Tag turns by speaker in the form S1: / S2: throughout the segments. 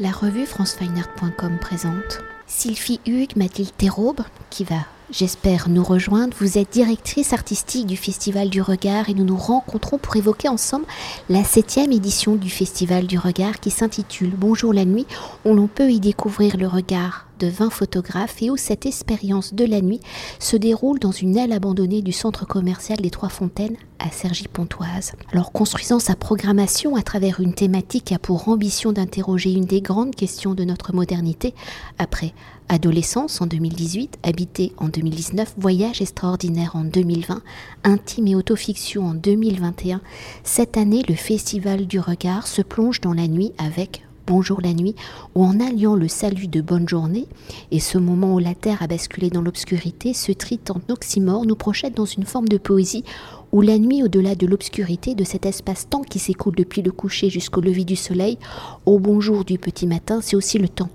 S1: La revue francefineart.com présente Sylvie Hugues, Mathilde Théraube, qui va, j'espère, nous rejoindre. Vous êtes directrice artistique du Festival du Regard et nous nous rencontrons pour évoquer ensemble la septième édition du Festival du Regard qui s'intitule Bonjour la nuit, où l'on peut y découvrir le regard de 20 photographes et où cette expérience de la nuit se déroule dans une aile abandonnée du centre commercial des Trois Fontaines à Cergy-Pontoise. Alors construisant sa programmation à travers une thématique qui a pour ambition d'interroger une des grandes questions de notre modernité, après Adolescence en 2018, Habité en 2019, Voyage extraordinaire en 2020, Intime et autofiction en 2021, cette année le Festival du regard se plonge dans la nuit avec Bonjour la nuit, où en alliant le salut de bonne journée et ce moment où la terre a basculé dans l'obscurité, ce tritante oxymore nous projette dans une forme de poésie où la nuit, au-delà de l'obscurité de cet espace-temps qui s'écoule depuis le coucher jusqu'au lever du soleil, au bonjour du petit matin, c'est aussi le temps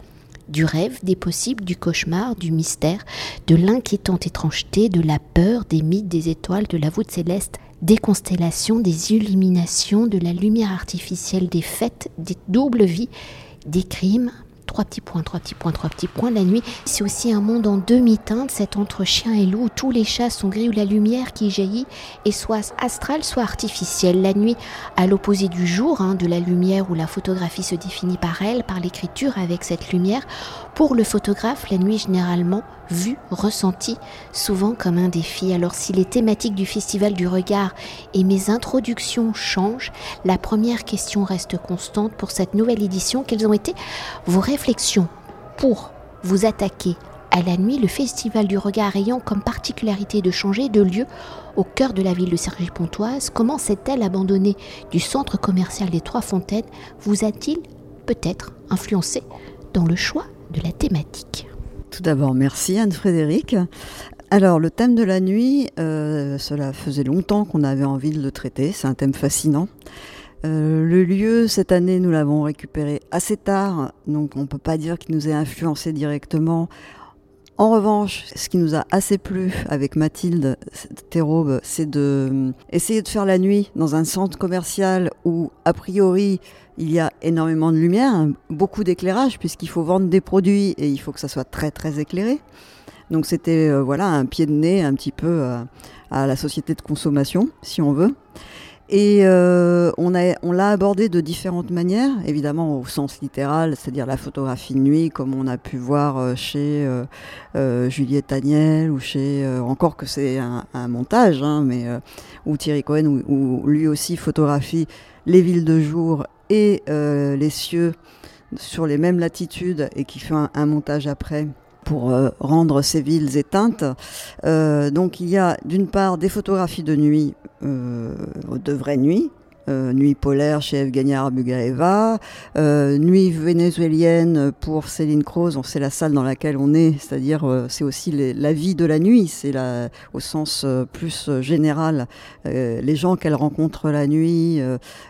S1: du rêve, des possibles, du cauchemar, du mystère, de l'inquiétante étrangeté, de la peur, des mythes, des étoiles, de la voûte céleste, des constellations, des illuminations, de la lumière artificielle, des fêtes, des doubles vies, des crimes, trois petits points, trois petits points, trois petits points. La nuit, c'est aussi un monde en demi-teinte, cet entre chien et loup, où tous les chats sont gris, où la lumière qui jaillit est soit astrale, soit artificielle. La nuit, à l'opposé du jour, hein, de la lumière où la photographie se définit par elle, par l'écriture avec cette lumière. Pour le photographe, la nuit généralement vue, ressentie, souvent comme un défi. Alors si les thématiques du Festival du regard et mes introductions changent, la première question reste constante pour cette nouvelle édition. Quelles ont été vos réflexions pour vous attaquer à la nuit, le Festival du regard ayant comme particularité de changer de lieu au cœur de la ville de Cergy-Pontoise, comment cette aile abandonnée du centre commercial des Trois Fontaines? Vous a-t-il peut-être influencé dans le choix de la thématique?
S2: Tout d'abord, merci Anne-Frédéric. Alors, le thème de la nuit, euh, cela faisait longtemps qu'on avait envie de le traiter. C'est un thème fascinant. Euh, le lieu, cette année, nous l'avons récupéré assez tard, donc on ne peut pas dire qu'il nous ait influencé directement. En revanche, ce qui nous a assez plu avec Mathilde Théraube, c'est de euh, essayer de faire la nuit dans un centre commercial où, a priori, il y a énormément de lumière, beaucoup d'éclairage, puisqu'il faut vendre des produits et il faut que ça soit très très éclairé. Donc c'était euh, voilà un pied de nez un petit peu euh, à la société de consommation, si on veut. Et euh, on, a, on l'a abordé de différentes manières, évidemment au sens littéral, c'est-à-dire la photographie de nuit, comme on a pu voir chez Juliette Daniel, ou chez, encore que c'est un, montage, hein, mais, ou Thierry Cohen, où, lui aussi photographie les villes de jour et euh, les cieux sur les mêmes latitudes et qui fait un, montage après pour euh, rendre ces villes éteintes. Euh, donc il y a d'une part des photographies de nuit, de vraies nuits, euh, nuit polaire chez Evgenia Bugaeva, euh, Nuit vénézuélienne pour Céline Croze, c'est la salle dans laquelle on est, c'est-à-dire euh, c'est aussi la vie de la nuit, c'est au sens plus général, les gens qu'elle rencontre la nuit,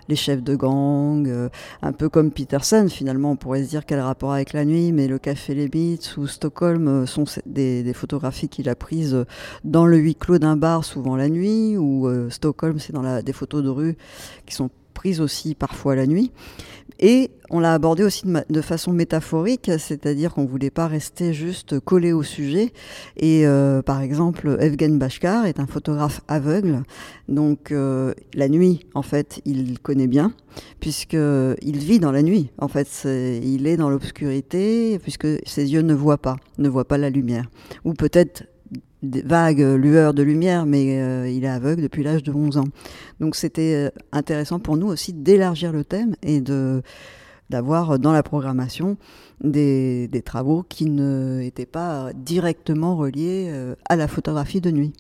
S2: les chefs de gang, un peu comme Peterson finalement, on pourrait se dire quel rapport avec la nuit, mais le Café Les Beats ou Stockholm sont des, des photographies qu'il a prises dans le huis clos d'un bar, souvent la nuit, ou Stockholm c'est dans la, des photos de rue qui sont prises aussi parfois la nuit. Et on l'a abordé aussi de, façon métaphorique, c'est-à-dire qu'on ne voulait pas rester juste collé au sujet. Et euh, par exemple, Evgen Bashkar est un photographe aveugle, donc euh, la nuit, en fait, il connaît bien, puisqu'il vit dans la nuit. En fait, il est dans l'obscurité, puisque ses yeux ne voient pas, ne voient pas la lumière. Ou peut-être vagues lueurs de lumière, mais euh, il est aveugle depuis l'âge de 11 ans. Donc c'était euh, intéressant pour nous aussi d'élargir le thème et de d'avoir dans la programmation des, des travaux qui n'étaient pas directement reliés euh, à la photographie de nuit.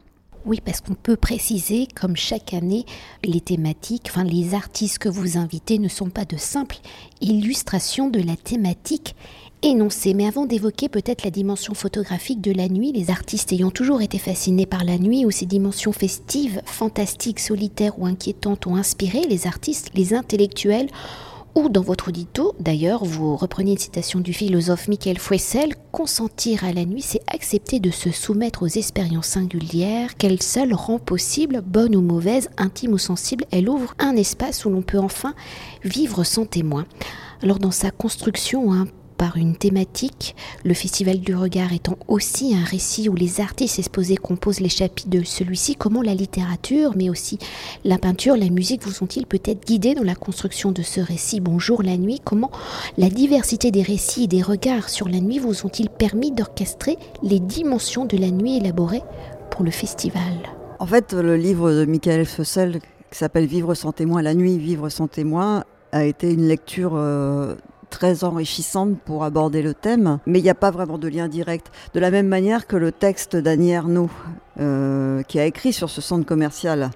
S1: Oui, parce qu'on peut préciser, comme chaque année, les thématiques, enfin les artistes que vous invitez ne sont pas de simples illustrations de la thématique énoncée. Mais avant d'évoquer peut-être la dimension photographique de la nuit, les artistes ayant toujours été fascinés par la nuit ou ses dimensions festives, fantastiques, solitaires ou inquiétantes ont inspiré les artistes, les intellectuels ou dans votre audito, d'ailleurs, vous reprenez une citation du philosophe Michael Fouessel, consentir à la nuit, c'est accepter de se soumettre aux expériences singulières qu'elle seule rend possible, bonne ou mauvaise, intime ou sensible, elle ouvre un espace où l'on peut enfin vivre sans témoin. Alors dans sa construction, hein, par une thématique, le Festival du regard étant aussi un récit où les artistes exposés composent les chapitres de celui-ci, comment la littérature, mais aussi la peinture, la musique vous ont-ils peut-être guidés dans la construction de ce récit Bonjour la nuit, comment la diversité des récits et des regards sur la nuit vous ont-ils permis d'orchestrer les dimensions de la nuit élaborées pour le festival
S2: En fait, le livre de Michael Fussel qui s'appelle Vivre sans témoin, la nuit, vivre sans témoin, a été une lecture euh, très enrichissante pour aborder le thème, mais il n'y a pas vraiment de lien direct. De la même manière que le texte d'Annie Ernaux, euh, qui a écrit sur ce centre commercial,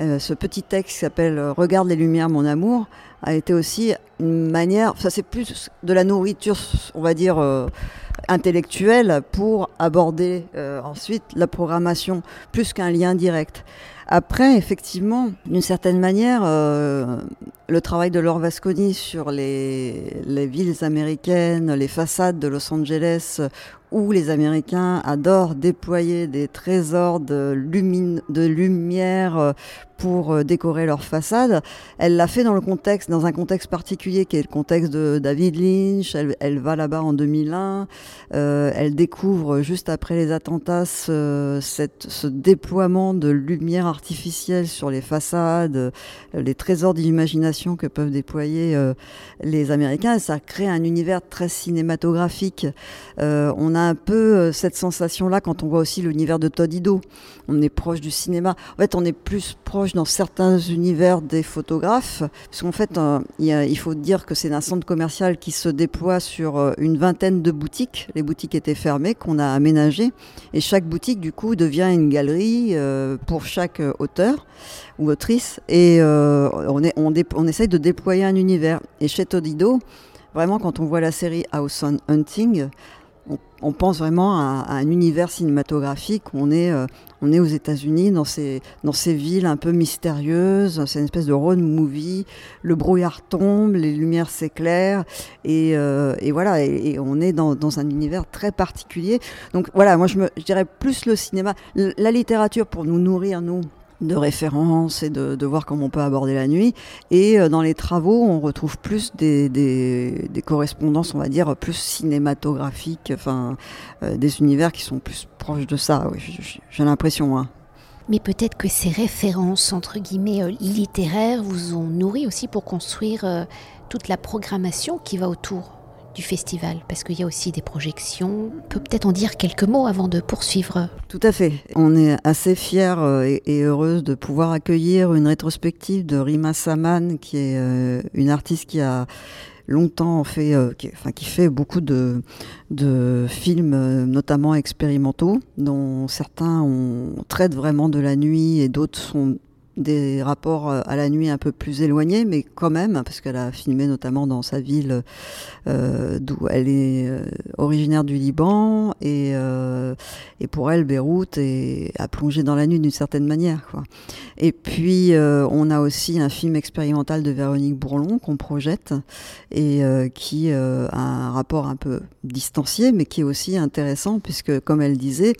S2: euh, ce petit texte qui s'appelle Regarde les lumières, mon amour, a été aussi une manière, ça c'est plus de la nourriture, on va dire, euh, intellectuelle pour aborder ensuite la programmation, plus qu'un lien direct. Après, effectivement, d'une certaine manière, euh, le travail de Laure Vasconi sur les, les, villes américaines, les façades de Los Angeles, où les Américains adorent déployer des trésors de, de lumière euh, pour euh, décorer leurs façades. Elle l'a fait dans le contexte, dans un contexte particulier qui est le contexte de David Lynch. Elle, va là-bas en 2001. Euh, elle découvre juste après les attentats ce, déploiement de lumière artificielle sur les façades, les trésors d'imagination que peuvent déployer les Américains. Ça crée un univers très cinématographique. on a un peu euh, cette sensation-là quand on voit aussi l'univers de Todd Ido. On est proche du cinéma. En fait, on est plus proche dans certains univers des photographes, parce qu'en fait, euh, il, faut dire que c'est un centre commercial qui se déploie sur euh, une vingtaine de boutiques. Les boutiques étaient fermées, qu'on a aménagées, et chaque boutique, du coup, devient une galerie pour chaque auteur ou autrice, et on, est, on, on essaye de déployer un univers. Et chez Todido, vraiment, quand on voit la série House on Hunting, on, pense vraiment à, un univers cinématographique. On est, euh, on est aux États-Unis, dans ces, dans ces villes un peu mystérieuses. C'est une espèce de road movie. Le brouillard tombe, les lumières s'éclairent. Et, euh, voilà, et, on est dans, un univers très particulier. Donc voilà, moi je, me, je dirais plus le cinéma. La littérature pour nous nourrir, nous, de référence et de, voir comment on peut aborder la nuit. Et euh, dans les travaux, on retrouve plus des, correspondances, on va dire, plus cinématographiques, enfin, euh, des univers qui sont plus proches de ça, j'ai l'impression. Hein.
S1: Mais peut-être que ces références, entre guillemets, euh, littéraires vous ont nourri aussi pour construire toute la programmation qui va autour du festival Parce qu'il y a aussi des projections. On peut peut-être en dire quelques mots avant de poursuivre.
S2: Tout à fait. On est assez fiers euh, et heureuse de pouvoir accueillir une rétrospective de Rima Saman, qui est euh, une artiste qui a longtemps fait, euh, qui, enfin, qui fait beaucoup de, films, notamment expérimentaux, dont certains on traite vraiment de la nuit et d'autres sont des rapports euh, à la nuit un peu plus éloignés, mais quand même, parce qu'elle a filmé notamment dans sa ville euh, d'où elle est euh, originaire du Liban, et, et pour elle, Beyrouth est, a plongé dans la nuit d'une certaine manière. Quoi. Et puis, on a aussi un film expérimental de Véronique Bourlon qu'on projette, et qui a un rapport un peu distancié, mais qui est aussi intéressant, puisque, comme elle disait,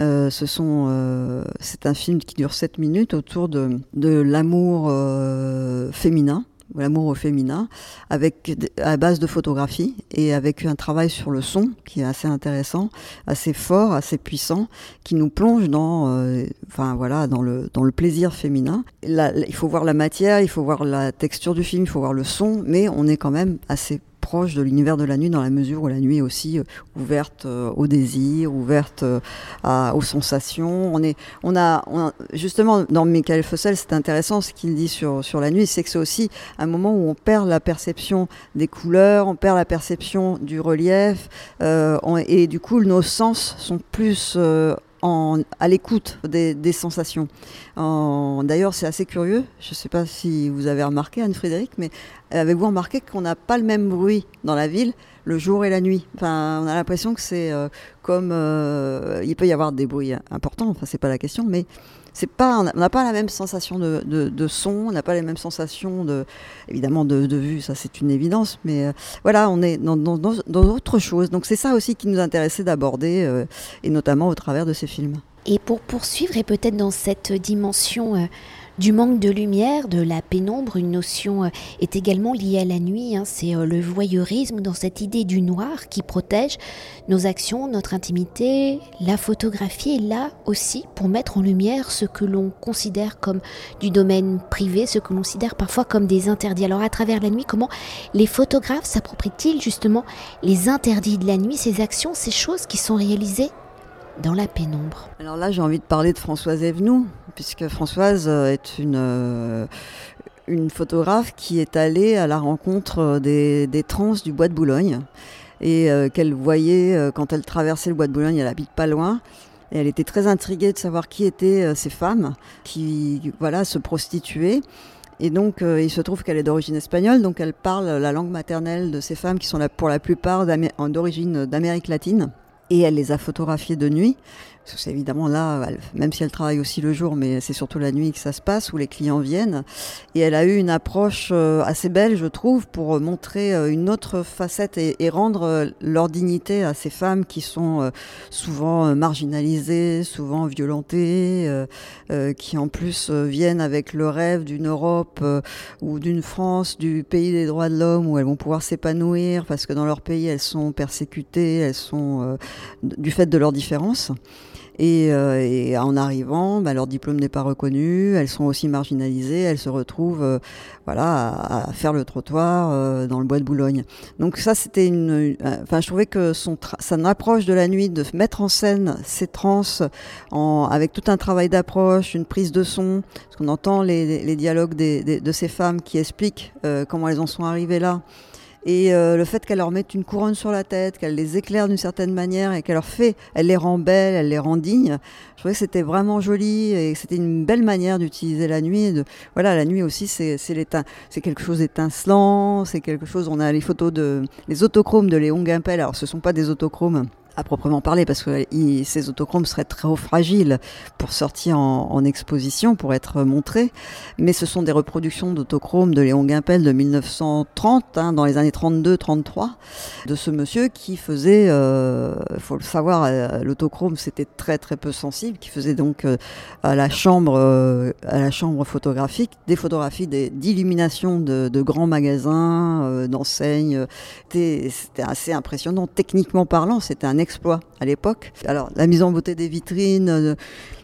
S2: euh, ce sont, euh, c'est un film qui dure 7 minutes autour de, l'amour euh, féminin l'amour au féminin, avec à base de photographie et avec un travail sur le son qui est assez intéressant, assez fort, assez puissant, qui nous plonge dans, enfin voilà, dans le dans le plaisir féminin. Il faut voir la matière, il faut voir la texture du film, il faut voir le son, mais on est quand même assez de l'univers de la nuit dans la mesure où la nuit est aussi euh, ouverte euh, au désir, ouverte euh, aux sensations. On est, on a, justement dans Michael Fossel, c'est intéressant ce qu'il dit sur sur la nuit, c'est que c'est aussi un moment où on perd la perception des couleurs, on perd la perception du relief, et du coup nos sens sont plus à l'écoute des, sensations. D'ailleurs, c'est assez curieux. Je ne sais pas si vous avez remarqué, Anne-Frédéric, mais avez-vous remarqué qu'on n'a pas le même bruit dans la ville le jour et la nuit? Enfin, on a l'impression que c'est euh, comme euh, il peut y avoir des bruits importants. Enfin, c'est pas la question, mais pas, on n'a pas la même sensation de, son, on n'a pas les mêmes sensations de, évidemment de, vue, ça c'est une évidence, mais euh, voilà, on est dans, dans, dans, autre chose. Donc c'est ça aussi qui nous intéressait d'aborder, euh, et notamment au travers de ces films.
S1: Et pour poursuivre, et peut-être dans cette dimension euh, du manque de lumière, de la pénombre. Une notion euh, est également liée à la nuit. Hein. C'est euh, le voyeurisme dans cette idée du noir qui protège nos actions, notre intimité. La photographie est là aussi pour mettre en lumière ce que l'on considère comme du domaine privé, ce que l'on considère parfois comme des interdits. Alors à travers la nuit, comment les photographes s'approprient-ils justement les interdits de la nuit, ces actions, ces choses qui sont réalisées dans la pénombre.
S2: Alors là, j'ai envie de parler de Françoise Evenou, puisque Françoise euh, est une, euh, une photographe qui est allée à la rencontre des, des trans du bois de Boulogne et euh, qu'elle voyait quand elle traversait le bois de Boulogne, elle habite pas loin. Et elle était très intriguée de savoir qui étaient ces femmes qui voilà, se prostituaient. Et donc, il se trouve qu'elle est d'origine espagnole, donc elle parle la langue maternelle de ces femmes qui sont pour la plupart d'origine d'Amérique latine et elle les a photographiées de nuit. C'est évidemment là, même si elle travaille aussi le jour, mais c'est surtout la nuit que ça se passe, où les clients viennent. Et elle a eu une approche euh, assez belle, je trouve, pour montrer euh, une autre facette et, rendre euh, leur dignité à ces femmes qui sont souvent marginalisées, souvent violentées, qui en plus viennent avec le rêve d'une Europe ou d'une France, du pays des droits de l'homme, où elles vont pouvoir s'épanouir, parce que dans leur pays, elles sont persécutées, elles sont du fait de leurs différences. Euh, et, en arrivant, bah, leur diplôme n'est pas reconnu, elles sont aussi marginalisées, elles se retrouvent euh, voilà, à, faire le trottoir euh, dans le bois de Boulogne. Donc ça, c'était une... Enfin, je trouvais que son, son approche de la nuit, de mettre en scène ces trans en, avec tout un travail d'approche, une prise de son, parce qu'on entend les, les dialogues des, de ces femmes qui expliquent comment elles en sont arrivées là. Et euh, le fait qu'elle leur mette une couronne sur la tête, qu'elle les éclaire d'une certaine manière et qu'elle leur fait, elle les rend belles, elle les rend dignes. Je trouvais que c'était vraiment joli et c'était une belle manière d'utiliser la nuit. De, voilà, la nuit aussi, c'est c'est quelque chose d'étincelant, c'est quelque chose. On a les photos de les autochromes de Léon Gimpel. Alors, ce sont pas des autochromes à proprement parler, parce que ces autochromes seraient trop fragiles pour sortir en, exposition, pour être montrés. Mais ce sont des reproductions d'autochromes de Léon Gimpel de 1930, hein, dans les années 32-33, de ce monsieur qui faisait, il euh, faut le savoir, euh, l'autochrome c'était très très peu sensible, qui faisait donc euh, à la chambre, à la chambre photographique des photographies d'illumination de, de, grands magasins, d'enseignes. C'était assez impressionnant, techniquement parlant, c'était un à l'époque. Alors, la mise en beauté des vitrines euh,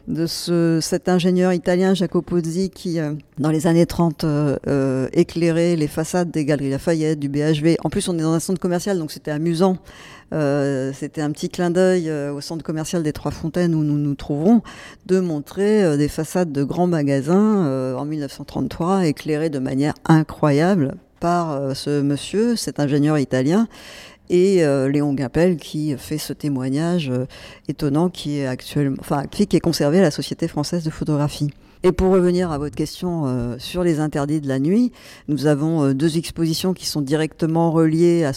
S2: de, ce, cet ingénieur italien Jacopozzi qui, euh, dans les années 30, euh, éclairait les façades des Galeries Lafayette, du BHV. En plus, on est dans un centre commercial, donc c'était amusant. c'était un petit clin d'œil au centre commercial des Trois Fontaines où nous nous trouvons, de montrer des façades de grands magasins en 1933 éclairées de manière incroyable par ce monsieur, cet ingénieur italien, et euh, Léon Guimpel qui fait ce témoignage euh, étonnant qui est actuellement, enfin, qui est conservé à la Société française de photographie. Et pour revenir à votre question euh, sur les interdits de la nuit, nous avons euh, deux expositions qui sont directement reliées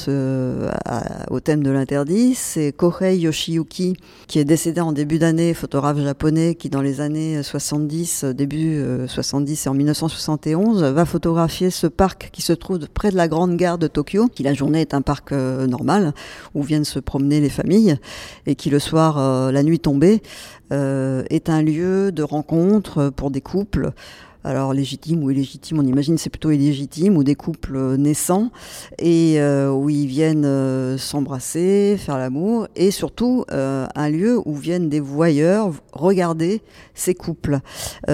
S2: au thème de l'interdit. C'est Kohei Yoshiyuki, qui est décédé en début d'année, photographe japonais, qui dans les années 70, début 70 et en 1971, va photographier ce parc qui se trouve près de la grande gare de Tokyo, qui la journée est un parc euh, normal, où viennent se promener les familles, et qui le soir, la nuit tombée, euh, est un lieu de rencontre pour des couples alors légitime ou illégitime, on imagine c'est plutôt illégitime, ou des couples euh, naissants, et euh, où ils viennent euh, s'embrasser, faire l'amour, et surtout un lieu où viennent des voyeurs regarder ces couples, à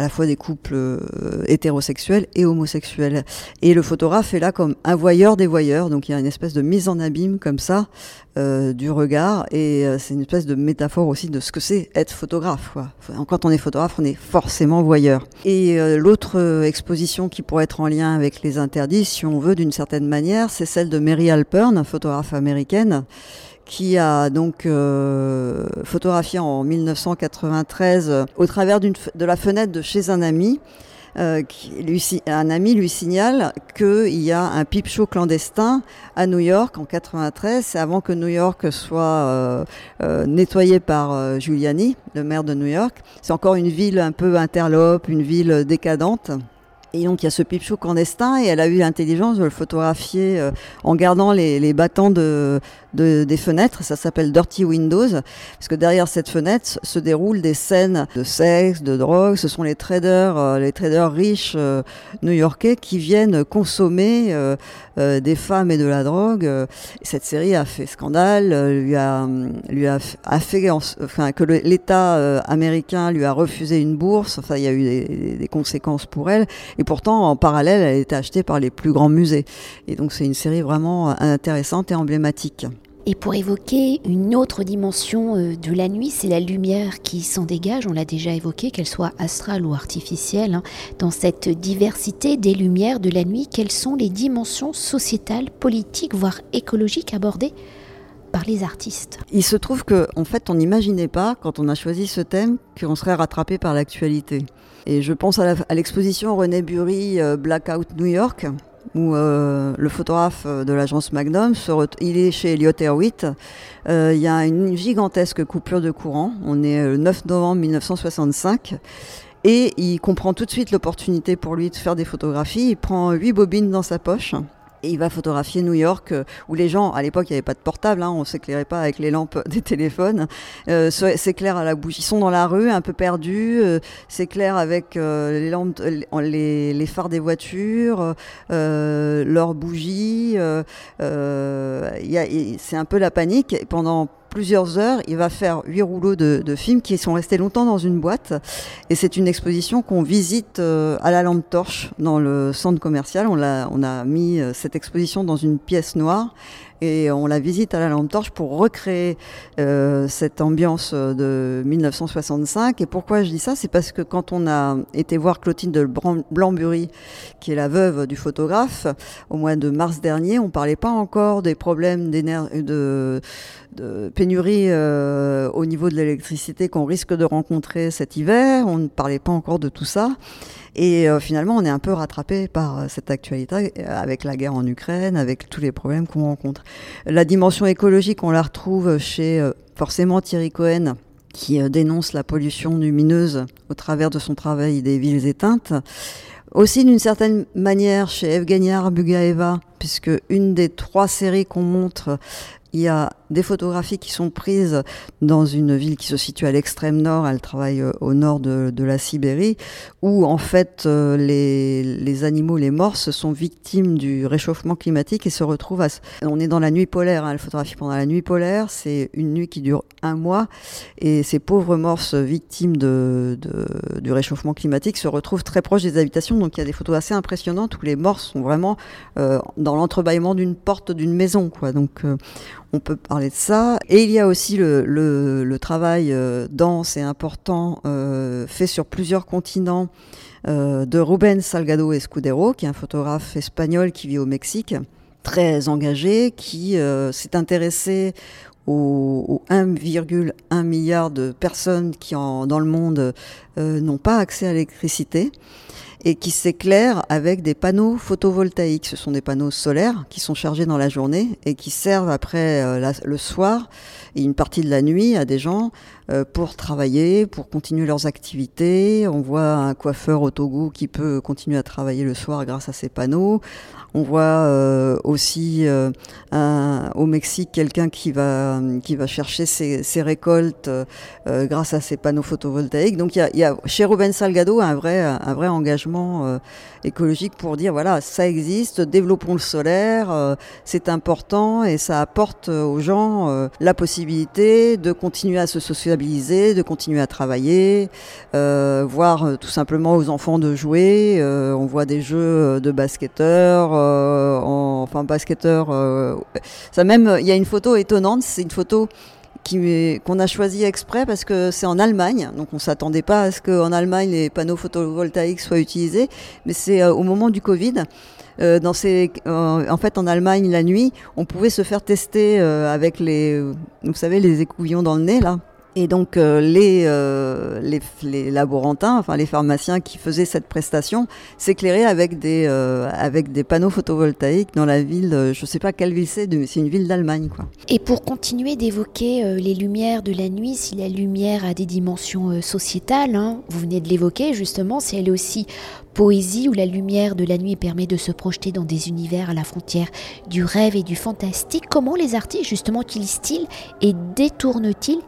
S2: la fois des couples hétérosexuels et homosexuels. Et le photographe est là comme un voyeur des voyeurs, donc il y a une espèce de mise en abîme comme ça du regard, et c'est une espèce de métaphore aussi de ce que c'est être photographe. Quoi. Quand on est photographe, on est forcément voyeur. Et euh, l'autre euh, exposition qui pourrait être en lien avec les interdits, si on veut, d'une certaine manière, c'est celle de Mary Alpern, photographe américaine, qui a donc euh, photographié en 1993 au travers de la fenêtre de chez un ami euh, un ami lui signale qu'il y a un pipe show clandestin à New York en 93, avant que New York soit euh, euh, nettoyé par Giuliani, le maire de New York. C'est encore une ville un peu interlope, une ville décadente. Donc il y a ce pipe show clandestin et elle a eu l'intelligence de le photographier euh, en gardant les, battants de, de, des fenêtres. Ça s'appelle Dirty Windows parce que derrière cette fenêtre se déroulent des scènes de sexe, de drogue. Ce sont les traders, euh, les traders riches euh, new-yorkais qui viennent consommer des femmes et de la drogue. Cette série a fait scandale, lui a fait que l'État américain lui a refusé une bourse. Enfin il y a eu des, conséquences pour elle. Pourtant, en parallèle, elle a été achetée par les plus grands musées. Et donc, c'est une série vraiment intéressante et emblématique.
S1: Et pour évoquer une autre dimension euh, de la nuit, c'est la lumière qui s'en dégage. On l'a déjà évoqué, qu'elle soit astrale ou artificielle. Hein. Dans cette diversité des lumières de la nuit, quelles sont les dimensions sociétales, politiques, voire écologiques abordées par les artistes?
S2: Il se trouve qu'en en fait, on n'imaginait pas, quand on a choisi ce thème, qu'on serait rattrapé par l'actualité. Et je pense à l'exposition René Bury euh, Blackout New York, où euh, le photographe euh, de l'agence Magnum, il est chez Elliot Erwitt. il y a une gigantesque coupure de courant. On est le 9 novembre 1965. Et il comprend tout de suite l'opportunité pour lui de faire des photographies. Il prend huit bobines dans sa poche il va photographier New York, euh, où les gens, à l'époque, il n'y avait pas de portable, hein, on ne s'éclairait pas avec les lampes des téléphones. Euh, s'éclaire à la bougie. Ils sont dans la rue, un peu perdus, euh, s'éclairent avec euh, les lampes, les, phares des voitures, leurs bougies. C'est un peu la panique. Pendant plusieurs heures. Il va faire huit rouleaux de, films qui sont restés longtemps dans une boîte. Et c'est une exposition qu'on visite euh, à la lampe torche dans le centre commercial. On a, mis euh, cette exposition dans une pièce noire et on la visite à la lampe torche pour recréer euh, cette ambiance de 1965. Et pourquoi je dis ça? C'est parce que quand on a été voir Clotilde Blanbury, qui est la veuve du photographe, au mois de mars dernier, on parlait pas encore des problèmes de, de pénurie euh, au niveau de l'électricité qu'on risque de rencontrer cet hiver. On ne parlait pas encore de tout ça. Et euh, finalement, on est un peu rattrapé par euh, cette actualité avec la guerre en Ukraine, avec tous les problèmes qu'on rencontre. La dimension écologique, on la retrouve chez forcément Thierry Cohen qui dénonce la pollution lumineuse au travers de son travail des villes éteintes. Aussi d'une certaine manière chez Evgenia Bugaeva, puisque une des trois séries qu'on montre il y a des photographies qui sont prises dans une ville qui se situe à l'extrême nord, elle travaille euh, au nord de, la Sibérie, où en fait euh, les, animaux, les morses, sont victimes du réchauffement climatique et se retrouvent à... On est dans la nuit polaire, hein, elle photographie pendant la nuit polaire, c'est une nuit qui dure un mois, et ces pauvres morses victimes du réchauffement climatique se retrouvent très proches des habitations, donc il y a des photos assez impressionnantes où les morses sont vraiment euh, dans l'entrebâillement d'une porte d'une maison. Donc on peut parler de ça. Et il y a aussi le, travail euh, dense et important euh, fait sur plusieurs continents euh, de Rubén Salgado Escudero, qui est un photographe espagnol qui vit au Mexique, très engagé, qui s'est intéressé aux, 1,1 milliard de personnes qui dans le monde n'ont pas accès à l'électricité et qui s'éclairent avec des panneaux photovoltaïques. Ce sont des panneaux solaires qui sont chargés dans la journée et qui servent après euh, le soir et une partie de la nuit à des gens pour travailler, pour continuer leurs activités. On voit un coiffeur au Togo qui peut continuer à travailler le soir grâce à ces panneaux. On voit euh, aussi euh, au Mexique quelqu'un qui va, qui va chercher ses, ses récoltes euh, grâce à ces panneaux photovoltaïques. Donc il y a, y a, chez Ruben Salgado un vrai, un vrai engagement écologique pour dire voilà, ça existe, développons le solaire, c'est important et ça apporte aux gens la possibilité de continuer à se de continuer à travailler, voir tout simplement aux enfants de jouer. on voit des jeux de basketteurs euh, enfin basketteur. Euh, ça même, il y a une photo étonnante. C'est une photo qu'on a choisi exprès parce que c'est en Allemagne, donc on s'attendait pas à ce qu'en Allemagne les panneaux photovoltaïques soient utilisés, mais c'est euh, au moment du Covid. en fait, en Allemagne, la nuit, on pouvait se faire tester avec les, vous savez, les écouvillons dans le nez là. Et donc euh, les, euh, laborantins, enfin les pharmaciens qui faisaient cette prestation, s'éclairaient avec des euh, panneaux photovoltaïques dans la ville. je ne sais pas quelle ville c'est, mais c'est une ville d'Allemagne.
S1: Et pour continuer d'évoquer les lumières de la nuit, si la lumière a des dimensions sociétales, hein, vous venez de l'évoquer justement, si elle est aussi poésie où la lumière de la nuit permet de se projeter dans des univers à la frontière du rêve et du fantastique, comment les artistes justement utilisent-ils et détournent-ils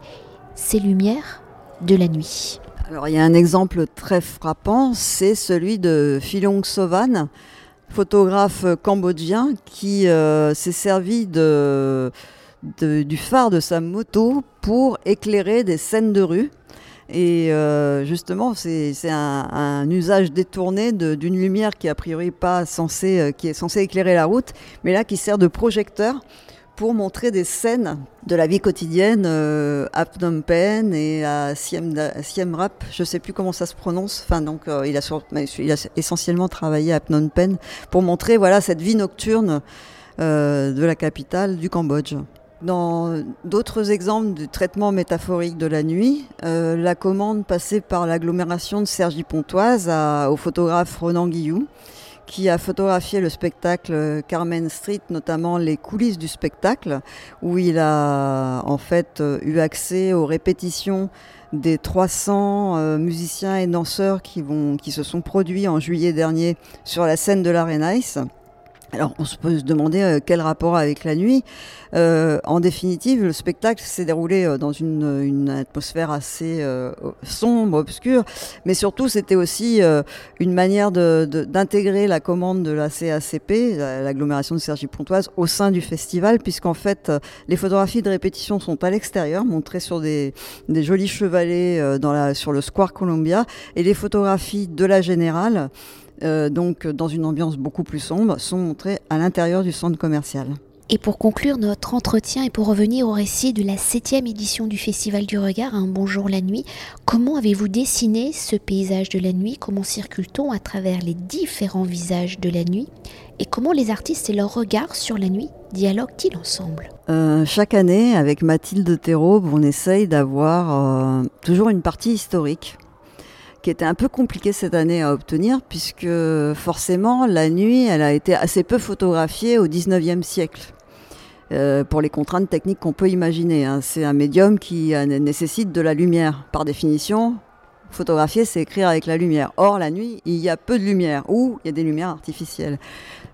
S1: ces lumières de la nuit.
S2: Alors il y a un exemple très frappant, c'est celui de Philong Sovan, photographe cambodgien qui euh, s'est servi du phare de sa moto pour éclairer des scènes de rue. Et euh, justement, c'est un, usage détourné d'une lumière qui a priori pas censée, euh, qui est censée éclairer la route, mais là qui sert de projecteur pour montrer des scènes de la vie quotidienne euh, à Phnom Penh et à Siem, Rap. Je ne sais plus comment ça se prononce. Enfin, donc, euh, il, a essentiellement travaillé à Phnom Penh pour montrer voilà, cette vie nocturne euh, de la capitale du Cambodge. Dans d'autres exemples du traitement métaphorique de la nuit, la commande passée par l'agglomération de Cergy-Pontoise au photographe Ronan Guillou qui a photographié le spectacle Carmen Street, notamment les coulisses du spectacle, où il a en fait eu accès aux répétitions des 300 euh, musiciens et danseurs qui, qui se sont produits en juillet dernier sur la scène de l'Arenaïs. Alors on se peut se demander euh, quel rapport avec la nuit. Euh, en définitive, le spectacle s'est déroulé euh, dans une, une atmosphère assez sombre, obscure, mais surtout c'était aussi une manière d'intégrer de, la commande de la CACP, l'agglomération de Cergy-Pontoise, au sein du festival, puisqu'en fait les photographies de répétition sont à l'extérieur, montrées sur des, des jolis chevalets dans la, sur le Square Columbia, et les photographies de la générale euh, donc dans une ambiance beaucoup plus sombre, sont montrés à l'intérieur du centre commercial.
S1: Et pour conclure notre entretien et pour revenir au récit de la septième édition du Festival du Regard, Un Bonjour la Nuit, comment avez-vous dessiné ce paysage de la nuit? Comment circule-t-on à travers les différents visages de la nuit? Et comment les artistes et leur regard sur la nuit dialoguent-ils ensemble?
S2: Euh, Chaque année, avec Mathilde Théraube, on essaye d'avoir euh, toujours une partie historique qui était un peu compliqué cette année à obtenir, puisque forcément, la nuit, elle a été assez peu photographiée au 19e siècle. Euh, pour les contraintes techniques qu'on peut imaginer. Hein. C'est un médium qui nécessite de la lumière. Par définition, photographier, c'est écrire avec la lumière. Or, la nuit, il y a peu de lumière, ou il y a des lumières artificielles.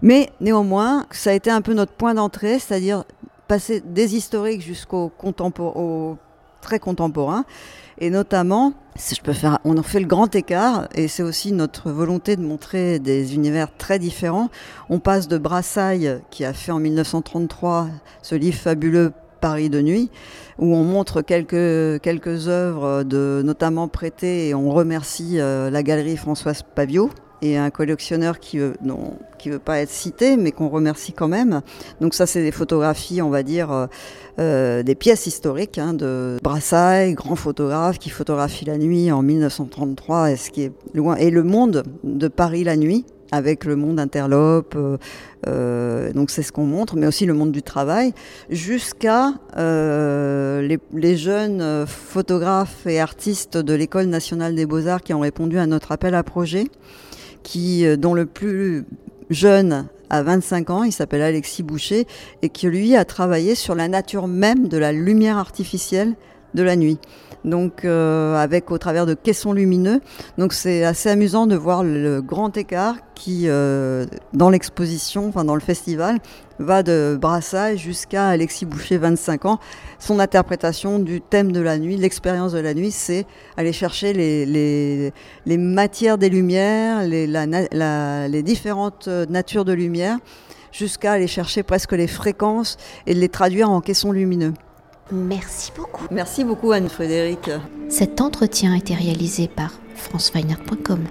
S2: Mais néanmoins, ça a été un peu notre point d'entrée, c'est-à-dire passer des historiques jusqu'au très contemporain, et notamment, on en fait le grand écart, et c'est aussi notre volonté de montrer des univers très différents. On passe de Brassailles, qui a fait en 1933 ce livre fabuleux Paris de nuit, où on montre quelques, quelques œuvres de notamment prêtées, et on remercie euh, la galerie Françoise Pavio, et un collectionneur qui veut, non, qui veut pas être cité, mais qu'on remercie quand même. Donc ça, c'est des photographies, on va dire, euh, euh, des pièces historiques hein, de Brassailles, grand photographe qui photographie la nuit en 1933, et ce qui est loin, et le monde de Paris la nuit avec le monde interlope, euh, donc c'est ce qu'on montre, mais aussi le monde du travail, jusqu'à les, les, jeunes photographes et artistes de l'École nationale des beaux-arts qui ont répondu à notre appel à projet euh, dont le plus jeune a 25 ans, il s'appelle Alexis Boucher, et qui lui a travaillé sur la nature même de la lumière artificielle de la nuit donc euh, avec au travers de caissons lumineux. Donc c'est assez amusant de voir le grand écart qui, euh, dans l'exposition, enfin dans le festival, va de Brassailles jusqu'à Alexis Boucher, 25 ans. Son interprétation du thème de la nuit, l'expérience de la nuit, c'est aller chercher les, les, les, matières des lumières, les, la, les différentes natures de lumière, jusqu'à aller chercher presque les fréquences et les traduire en caissons lumineux.
S1: Merci beaucoup.
S2: Merci beaucoup Anne-Frédéric.
S1: Cet entretien a été réalisé par franceweiner.com.